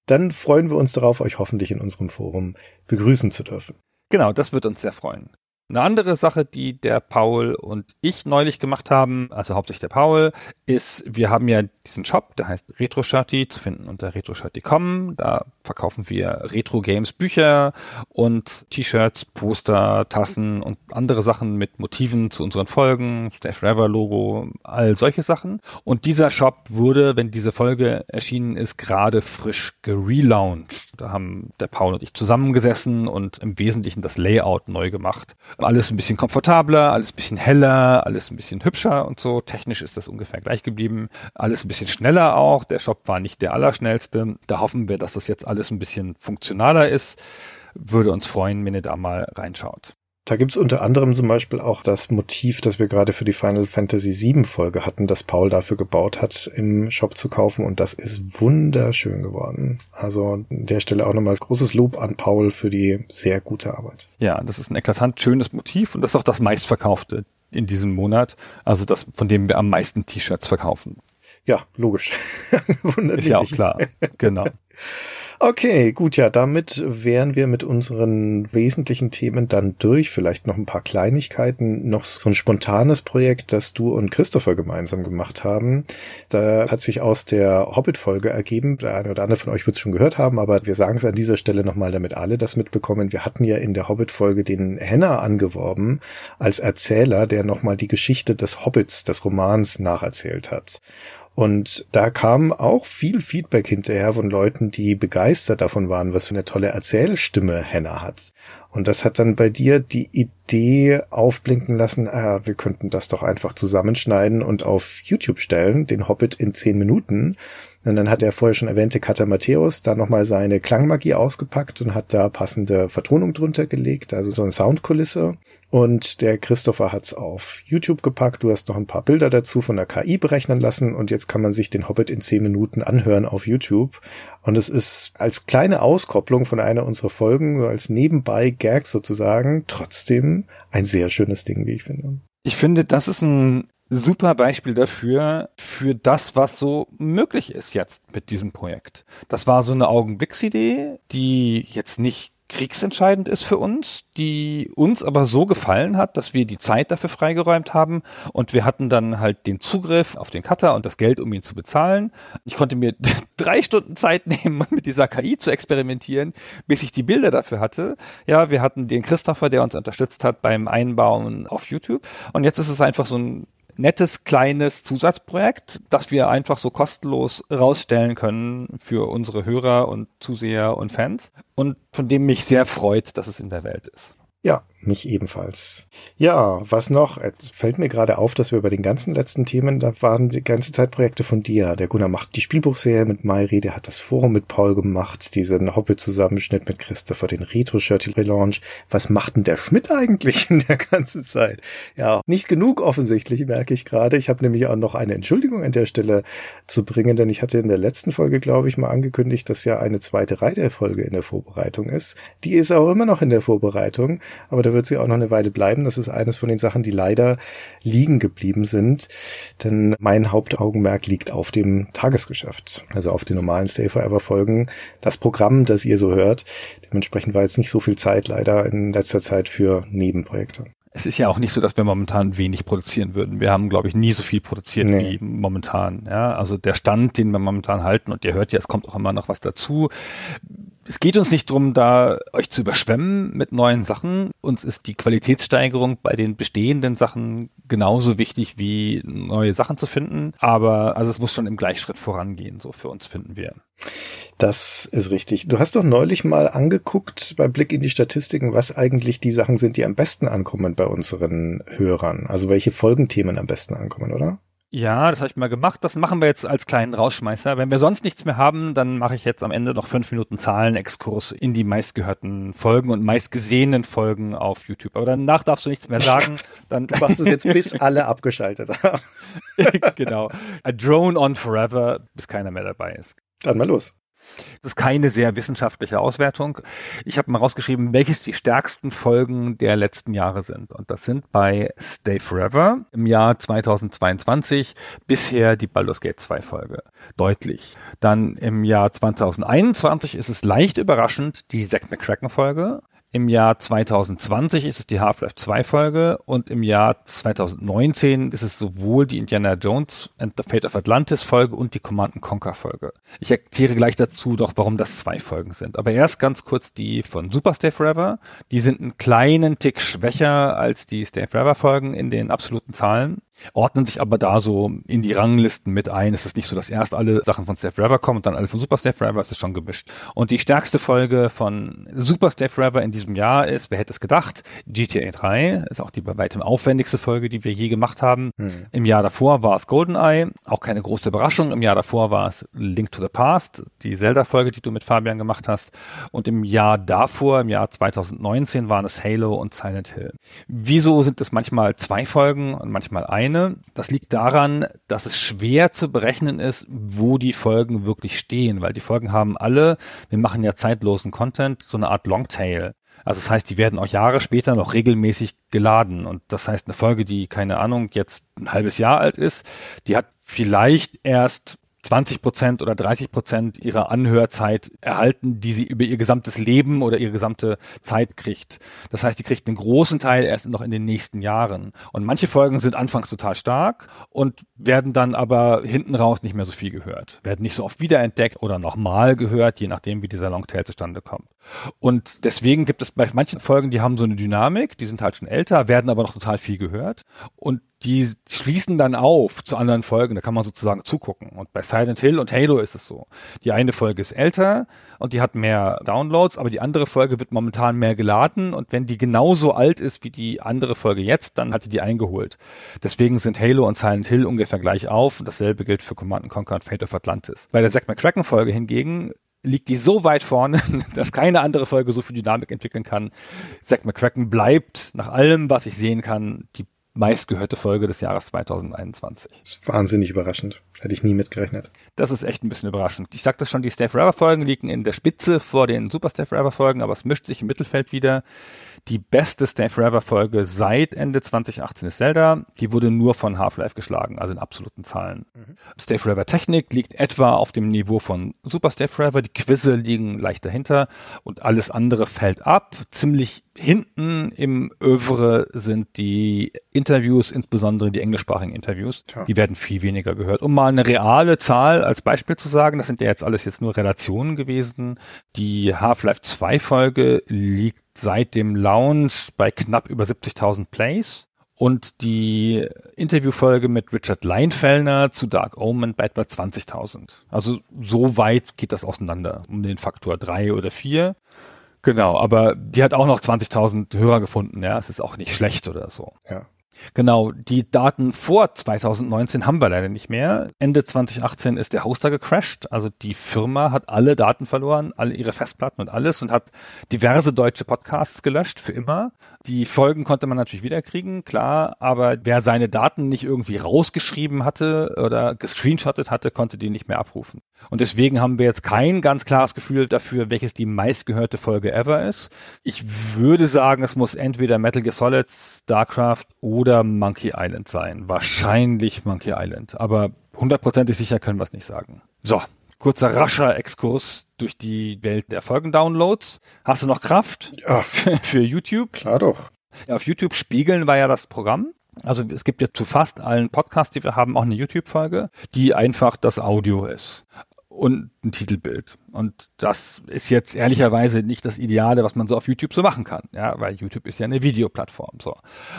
Dann freuen wir uns darauf, euch hoffentlich in unserem Forum begrüßen zu dürfen. Genau, das wird uns sehr freuen. Eine andere Sache, die der Paul und ich neulich gemacht haben, also hauptsächlich der Paul, ist, wir haben ja diesen Shop, der heißt RetroShirty, zu finden unter retroshirty.com. Da verkaufen wir Retro-Games, Bücher und T-Shirts, Poster, Tassen und andere Sachen mit Motiven zu unseren Folgen, Stay Forever Logo, all solche Sachen. Und dieser Shop wurde, wenn diese Folge erschienen ist, gerade frisch gelauncht. Da haben der Paul und ich zusammengesessen und im Wesentlichen das Layout neu gemacht. Alles ein bisschen komfortabler, alles ein bisschen heller, alles ein bisschen hübscher und so. Technisch ist das ungefähr gleich geblieben. Alles ein bisschen schneller auch. Der Shop war nicht der allerschnellste. Da hoffen wir, dass das jetzt alles ein bisschen funktionaler ist. Würde uns freuen, wenn ihr da mal reinschaut. Da gibt's unter anderem zum Beispiel auch das Motiv, das wir gerade für die Final Fantasy VII Folge hatten, das Paul dafür gebaut hat, im Shop zu kaufen. Und das ist wunderschön geworden. Also an der Stelle auch nochmal großes Lob an Paul für die sehr gute Arbeit. Ja, das ist ein eklatant schönes Motiv und das ist auch das meistverkaufte in diesem Monat. Also das, von dem wir am meisten T-Shirts verkaufen. Ja, logisch. ist ja auch klar. Genau. Okay, gut, ja, damit wären wir mit unseren wesentlichen Themen dann durch. Vielleicht noch ein paar Kleinigkeiten. Noch so ein spontanes Projekt, das du und Christopher gemeinsam gemacht haben. Da hat sich aus der Hobbit-Folge ergeben, der eine oder andere von euch wird es schon gehört haben, aber wir sagen es an dieser Stelle nochmal, damit alle das mitbekommen. Wir hatten ja in der Hobbit-Folge den Henna angeworben als Erzähler, der nochmal die Geschichte des Hobbits, des Romans nacherzählt hat. Und da kam auch viel Feedback hinterher von Leuten, die begeistert davon waren, was für eine tolle Erzählstimme Henna hat. Und das hat dann bei dir die Idee aufblinken lassen, ah, wir könnten das doch einfach zusammenschneiden und auf YouTube stellen, den Hobbit in zehn Minuten. Und dann hat der vorher schon erwähnte Kater Matthäus da nochmal seine Klangmagie ausgepackt und hat da passende Vertonung drunter gelegt, also so eine Soundkulisse. Und der Christopher hat's auf YouTube gepackt. Du hast noch ein paar Bilder dazu von der KI berechnen lassen und jetzt kann man sich den Hobbit in zehn Minuten anhören auf YouTube. Und es ist als kleine Auskopplung von einer unserer Folgen, als nebenbei Gag sozusagen, trotzdem ein sehr schönes Ding, wie ich finde. Ich finde, das ist ein super Beispiel dafür, für das, was so möglich ist jetzt mit diesem Projekt. Das war so eine Augenblicksidee, die jetzt nicht kriegsentscheidend ist für uns, die uns aber so gefallen hat, dass wir die Zeit dafür freigeräumt haben und wir hatten dann halt den Zugriff auf den Cutter und das Geld, um ihn zu bezahlen. Ich konnte mir drei Stunden Zeit nehmen, mit dieser KI zu experimentieren, bis ich die Bilder dafür hatte. Ja, wir hatten den Christopher, der uns unterstützt hat beim Einbauen auf YouTube und jetzt ist es einfach so ein nettes kleines Zusatzprojekt, das wir einfach so kostenlos rausstellen können für unsere Hörer und Zuseher und Fans und von dem mich sehr freut, dass es in der Welt ist. Ja, mich ebenfalls. Ja, was noch? Es fällt mir gerade auf, dass wir bei den ganzen letzten Themen, da waren die ganze Zeit Projekte von dir. Der Gunnar macht die Spielbuchserie mit Mairi, der hat das Forum mit Paul gemacht, diesen Hobbit-Zusammenschnitt mit Christopher, den Retro-Shirt-Relaunch. Was macht denn der Schmidt eigentlich in der ganzen Zeit? Ja, nicht genug offensichtlich, merke ich gerade. Ich habe nämlich auch noch eine Entschuldigung an der Stelle zu bringen, denn ich hatte in der letzten Folge, glaube ich, mal angekündigt, dass ja eine zweite Reiterfolge in der Vorbereitung ist. Die ist auch immer noch in der Vorbereitung, aber da wird sie auch noch eine Weile bleiben. Das ist eines von den Sachen, die leider liegen geblieben sind. Denn mein Hauptaugenmerk liegt auf dem Tagesgeschäft, also auf den normalen Stay Forever Folgen. Das Programm, das ihr so hört. Dementsprechend war jetzt nicht so viel Zeit leider in letzter Zeit für Nebenprojekte. Es ist ja auch nicht so, dass wir momentan wenig produzieren würden. Wir haben, glaube ich, nie so viel produziert nee. wie momentan. Ja, also der Stand, den wir momentan halten, und ihr hört ja, es kommt auch immer noch was dazu es geht uns nicht drum, da euch zu überschwemmen mit neuen Sachen. Uns ist die Qualitätssteigerung bei den bestehenden Sachen genauso wichtig wie neue Sachen zu finden. Aber also es muss schon im Gleichschritt vorangehen, so für uns finden wir. Das ist richtig. Du hast doch neulich mal angeguckt bei Blick in die Statistiken, was eigentlich die Sachen sind, die am besten ankommen bei unseren Hörern. Also welche Folgenthemen am besten ankommen, oder? Ja, das habe ich mal gemacht. Das machen wir jetzt als kleinen Rausschmeißer. Wenn wir sonst nichts mehr haben, dann mache ich jetzt am Ende noch fünf Minuten Zahlenexkurs in die meistgehörten Folgen und meistgesehenen Folgen auf YouTube. Aber danach darfst du nichts mehr sagen. Dann du machst es jetzt, bis alle abgeschaltet haben. genau. A drone on forever, bis keiner mehr dabei ist. Dann mal los. Das ist keine sehr wissenschaftliche Auswertung. Ich habe mal rausgeschrieben, welches die stärksten Folgen der letzten Jahre sind. Und das sind bei Stay Forever im Jahr 2022 bisher die Baldur's Gate 2 Folge. Deutlich. Dann im Jahr 2021 ist es leicht überraschend die Zack McCracken Folge. Im Jahr 2020 ist es die Half-Life 2 Folge und im Jahr 2019 ist es sowohl die Indiana Jones and the Fate of Atlantis Folge und die Command Conquer Folge. Ich erkläre gleich dazu doch, warum das zwei Folgen sind. Aber erst ganz kurz die von Super Stay Forever. Die sind einen kleinen Tick schwächer als die Stay Forever Folgen in den absoluten Zahlen. Ordnen sich aber da so in die Ranglisten mit ein. Es ist nicht so, dass erst alle Sachen von Steph Forever kommen und dann alle von Super Steph Forever, es ist schon gemischt. Und die stärkste Folge von Super Steph Forever in diesem Jahr ist, wer hätte es gedacht, GTA 3, ist auch die bei weitem aufwendigste Folge, die wir je gemacht haben. Hm. Im Jahr davor war es GoldenEye, auch keine große Überraschung. Im Jahr davor war es Link to the Past, die Zelda-Folge, die du mit Fabian gemacht hast. Und im Jahr davor, im Jahr 2019, waren es Halo und Silent Hill. Wieso sind es manchmal zwei Folgen und manchmal eine? Das liegt daran, dass es schwer zu berechnen ist, wo die Folgen wirklich stehen, weil die Folgen haben alle, wir machen ja zeitlosen Content, so eine Art Longtail. Also das heißt, die werden auch Jahre später noch regelmäßig geladen. Und das heißt, eine Folge, die, keine Ahnung, jetzt ein halbes Jahr alt ist, die hat vielleicht erst 20 Prozent oder 30 Prozent ihrer Anhörzeit erhalten, die sie über ihr gesamtes Leben oder ihre gesamte Zeit kriegt. Das heißt, die kriegt einen großen Teil erst noch in den nächsten Jahren. Und manche Folgen sind anfangs total stark und werden dann aber hinten raus nicht mehr so viel gehört, werden nicht so oft wiederentdeckt oder nochmal gehört, je nachdem, wie dieser Longtail zustande kommt. Und deswegen gibt es bei manchen Folgen, die haben so eine Dynamik, die sind halt schon älter, werden aber noch total viel gehört. Und die schließen dann auf zu anderen Folgen, da kann man sozusagen zugucken. Und bei Silent Hill und Halo ist es so. Die eine Folge ist älter und die hat mehr Downloads, aber die andere Folge wird momentan mehr geladen und wenn die genauso alt ist wie die andere Folge jetzt, dann hat sie die eingeholt. Deswegen sind Halo und Silent Hill ungefähr gleich auf und dasselbe gilt für Command Conquer und Fate of Atlantis. Bei der Zack McCracken Folge hingegen liegt die so weit vorne, dass keine andere Folge so viel Dynamik entwickeln kann. Zack McCracken bleibt nach allem, was ich sehen kann, die meistgehörte Folge des Jahres 2021. Das ist wahnsinnig überraschend. Hätte ich nie mitgerechnet. Das ist echt ein bisschen überraschend. Ich sagte schon, die Stay Forever Folgen liegen in der Spitze vor den Super Stay Forever Folgen, aber es mischt sich im Mittelfeld wieder. Die beste Stay Forever Folge seit Ende 2018 ist Zelda. Die wurde nur von Half-Life geschlagen, also in absoluten Zahlen. Mhm. Stay Forever Technik liegt etwa auf dem Niveau von Super Stay Forever. Die Quizze liegen leicht dahinter und alles andere fällt ab. Ziemlich hinten im Övre sind die Interviews, insbesondere die englischsprachigen Interviews. Ja. Die werden viel weniger gehört. Um mal eine reale Zahl als Beispiel zu sagen, das sind ja jetzt alles jetzt nur Relationen gewesen. Die Half-Life 2 Folge liegt seit dem Launch bei knapp über 70.000 Plays. Und die Interviewfolge mit Richard Leinfellner zu Dark Omen bei etwa 20.000. Also so weit geht das auseinander, um den Faktor drei oder vier. Genau, aber die hat auch noch 20.000 Hörer gefunden, ja. Es ist auch nicht schlecht oder so. Ja. Genau, die Daten vor 2019 haben wir leider nicht mehr. Ende 2018 ist der Hoster gecrashed, also die Firma hat alle Daten verloren, alle ihre Festplatten und alles und hat diverse deutsche Podcasts gelöscht für immer. Die Folgen konnte man natürlich wiederkriegen, klar, aber wer seine Daten nicht irgendwie rausgeschrieben hatte oder gescreenshottet hatte, konnte die nicht mehr abrufen. Und deswegen haben wir jetzt kein ganz klares Gefühl dafür, welches die meistgehörte Folge ever ist. Ich würde sagen, es muss entweder Metal Gear Solid, StarCraft oder Monkey Island sein. Wahrscheinlich Monkey Island, aber hundertprozentig sicher können wir es nicht sagen. So, kurzer rascher Exkurs durch die Welt der Folgendownloads. Hast du noch Kraft ja. für YouTube? Klar doch. Ja, auf YouTube spiegeln war ja das Programm. Also es gibt ja zu fast allen Podcasts, die wir haben, auch eine YouTube-Folge, die einfach das Audio ist und ein Titelbild. Und das ist jetzt ehrlicherweise nicht das Ideale, was man so auf YouTube so machen kann, ja, weil YouTube ist ja eine Videoplattform, so.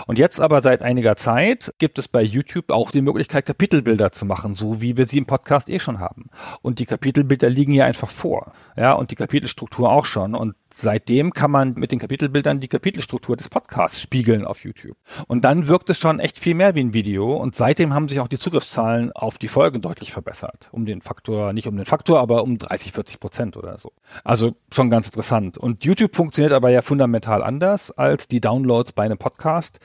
Und jetzt aber seit einiger Zeit gibt es bei YouTube auch die Möglichkeit, Kapitelbilder zu machen, so wie wir sie im Podcast eh schon haben. Und die Kapitelbilder liegen ja einfach vor, ja, und die Kapitelstruktur auch schon. Und seitdem kann man mit den Kapitelbildern die Kapitelstruktur des Podcasts spiegeln auf YouTube. Und dann wirkt es schon echt viel mehr wie ein Video. Und seitdem haben sich auch die Zugriffszahlen auf die Folgen deutlich verbessert. Um den Faktor, nicht um den Faktor, aber um 30, 40 Prozent oder so. Also schon ganz interessant. Und YouTube funktioniert aber ja fundamental anders als die Downloads bei einem Podcast.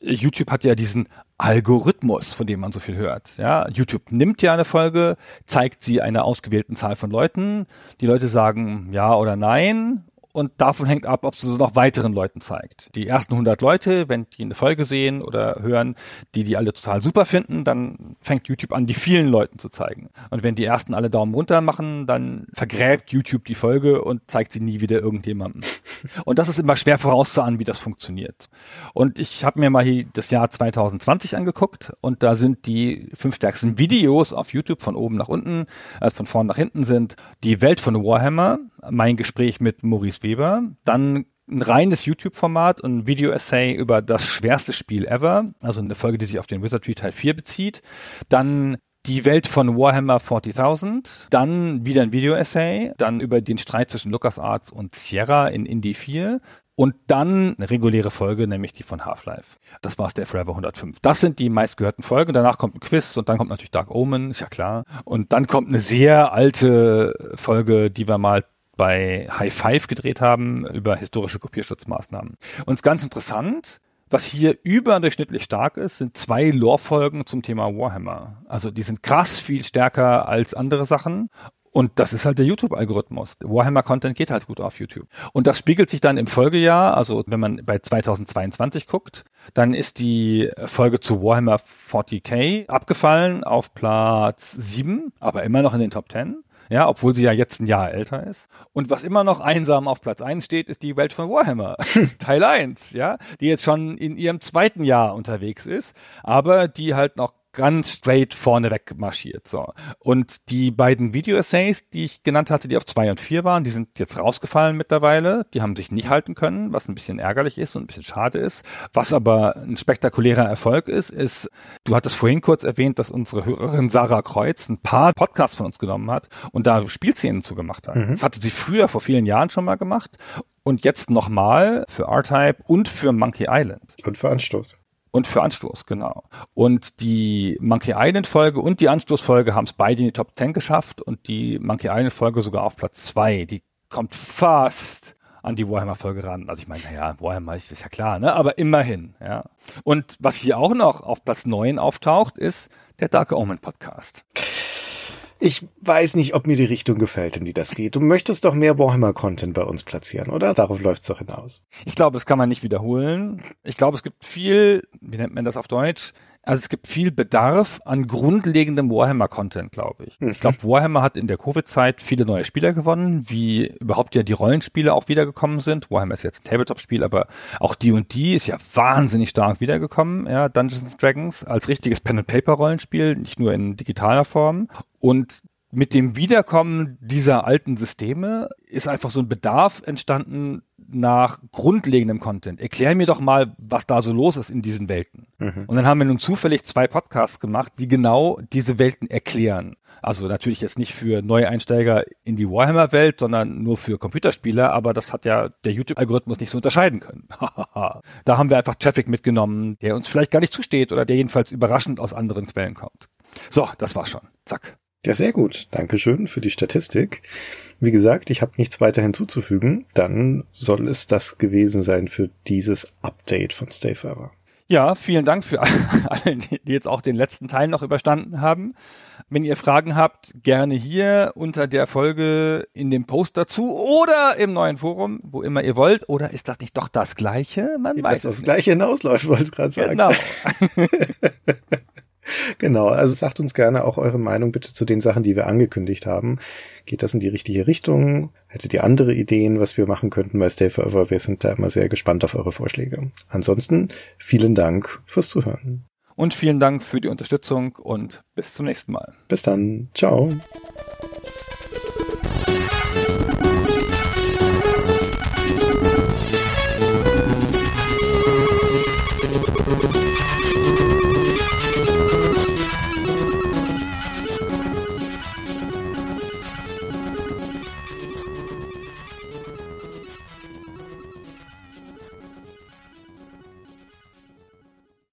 YouTube hat ja diesen Algorithmus, von dem man so viel hört. Ja, YouTube nimmt ja eine Folge, zeigt sie einer ausgewählten Zahl von Leuten. Die Leute sagen ja oder nein und davon hängt ab, ob sie so noch weiteren Leuten zeigt. Die ersten 100 Leute, wenn die eine Folge sehen oder hören, die die alle total super finden, dann fängt YouTube an, die vielen Leuten zu zeigen. Und wenn die ersten alle Daumen runter machen, dann vergräbt YouTube die Folge und zeigt sie nie wieder irgendjemandem. Und das ist immer schwer vorauszuahnen, wie das funktioniert. Und ich habe mir mal hier das Jahr 2020 angeguckt und da sind die fünf stärksten Videos auf YouTube von oben nach unten, also von vorn nach hinten sind die Welt von Warhammer, mein Gespräch mit Maurice Weber, dann ein reines YouTube-Format und ein Video-Essay über das schwerste Spiel ever, also eine Folge, die sich auf den Wizardry Teil 4 bezieht. Dann die Welt von Warhammer 40.000, dann wieder ein Video-Essay, dann über den Streit zwischen LucasArts und Sierra in Indie 4 und dann eine reguläre Folge, nämlich die von Half-Life. Das war Stay Forever 105. Das sind die meistgehörten Folgen. Danach kommt ein Quiz und dann kommt natürlich Dark Omen, ist ja klar. Und dann kommt eine sehr alte Folge, die wir mal bei High Five gedreht haben über historische Kopierschutzmaßnahmen. Und ganz interessant, was hier überdurchschnittlich stark ist, sind zwei Lore-Folgen zum Thema Warhammer. Also die sind krass viel stärker als andere Sachen. Und das ist halt der YouTube-Algorithmus. Warhammer-Content geht halt gut auf YouTube. Und das spiegelt sich dann im Folgejahr, also wenn man bei 2022 guckt, dann ist die Folge zu Warhammer 40k abgefallen auf Platz 7, aber immer noch in den Top 10 ja, obwohl sie ja jetzt ein Jahr älter ist. Und was immer noch einsam auf Platz 1 steht, ist die Welt von Warhammer, Teil 1, ja, die jetzt schon in ihrem zweiten Jahr unterwegs ist, aber die halt noch ganz straight vorneweg marschiert. So. Und die beiden Video-Essays, die ich genannt hatte, die auf zwei und vier waren, die sind jetzt rausgefallen mittlerweile. Die haben sich nicht halten können, was ein bisschen ärgerlich ist und ein bisschen schade ist. Was aber ein spektakulärer Erfolg ist, ist, du hattest vorhin kurz erwähnt, dass unsere Hörerin Sarah Kreuz ein paar Podcasts von uns genommen hat und da Spielszenen zu gemacht hat. Mhm. Das hatte sie früher vor vielen Jahren schon mal gemacht und jetzt nochmal für R-Type und für Monkey Island. Und für Anstoß. Und für Anstoß, genau. Und die Monkey Island Folge und die Anstoß-Folge haben es beide in die Top 10 geschafft und die Monkey Island Folge sogar auf Platz 2. Die kommt fast an die Warhammer-Folge ran. Also ich meine, naja, Warhammer ist ja klar, ne? Aber immerhin, ja. Und was hier auch noch auf Platz 9 auftaucht, ist der Dark Omen Podcast. Ich weiß nicht, ob mir die Richtung gefällt, in die das geht. Du möchtest doch mehr Warhammer-Content bei uns platzieren, oder? Darauf läuft's doch hinaus. Ich glaube, das kann man nicht wiederholen. Ich glaube, es gibt viel, wie nennt man das auf Deutsch? Also es gibt viel Bedarf an grundlegendem Warhammer-Content, glaube ich. Mhm. Ich glaube, Warhammer hat in der Covid-Zeit viele neue Spieler gewonnen, wie überhaupt ja die Rollenspiele auch wiedergekommen sind. Warhammer ist jetzt ein Tabletop-Spiel, aber auch D&D ist ja wahnsinnig stark wiedergekommen. Ja, Dungeons Dragons als richtiges Pen-and-Paper-Rollenspiel, nicht nur in digitaler Form. Und mit dem Wiederkommen dieser alten Systeme ist einfach so ein Bedarf entstanden nach grundlegendem Content. Erklär mir doch mal, was da so los ist in diesen Welten. Mhm. Und dann haben wir nun zufällig zwei Podcasts gemacht, die genau diese Welten erklären. Also natürlich jetzt nicht für Neueinsteiger in die Warhammer-Welt, sondern nur für Computerspieler, aber das hat ja der YouTube-Algorithmus nicht so unterscheiden können. da haben wir einfach Traffic mitgenommen, der uns vielleicht gar nicht zusteht oder der jedenfalls überraschend aus anderen Quellen kommt. So, das war's schon. Zack. Ja, sehr gut. Dankeschön für die Statistik. Wie gesagt, ich habe nichts weiter hinzuzufügen. Dann soll es das gewesen sein für dieses Update von Stay Forever. Ja, vielen Dank für alle, die jetzt auch den letzten Teil noch überstanden haben. Wenn ihr Fragen habt, gerne hier unter der Folge in dem Post dazu oder im neuen Forum, wo immer ihr wollt. Oder ist das nicht doch das Gleiche? Man weiß das es das nicht. Gleiche hinausläuft, wollte ich gerade sagen. Genau. Genau, also sagt uns gerne auch eure Meinung bitte zu den Sachen, die wir angekündigt haben. Geht das in die richtige Richtung? Hättet ihr andere Ideen, was wir machen könnten bei Stay Forever? Wir sind da immer sehr gespannt auf eure Vorschläge. Ansonsten vielen Dank fürs Zuhören. Und vielen Dank für die Unterstützung und bis zum nächsten Mal. Bis dann. Ciao.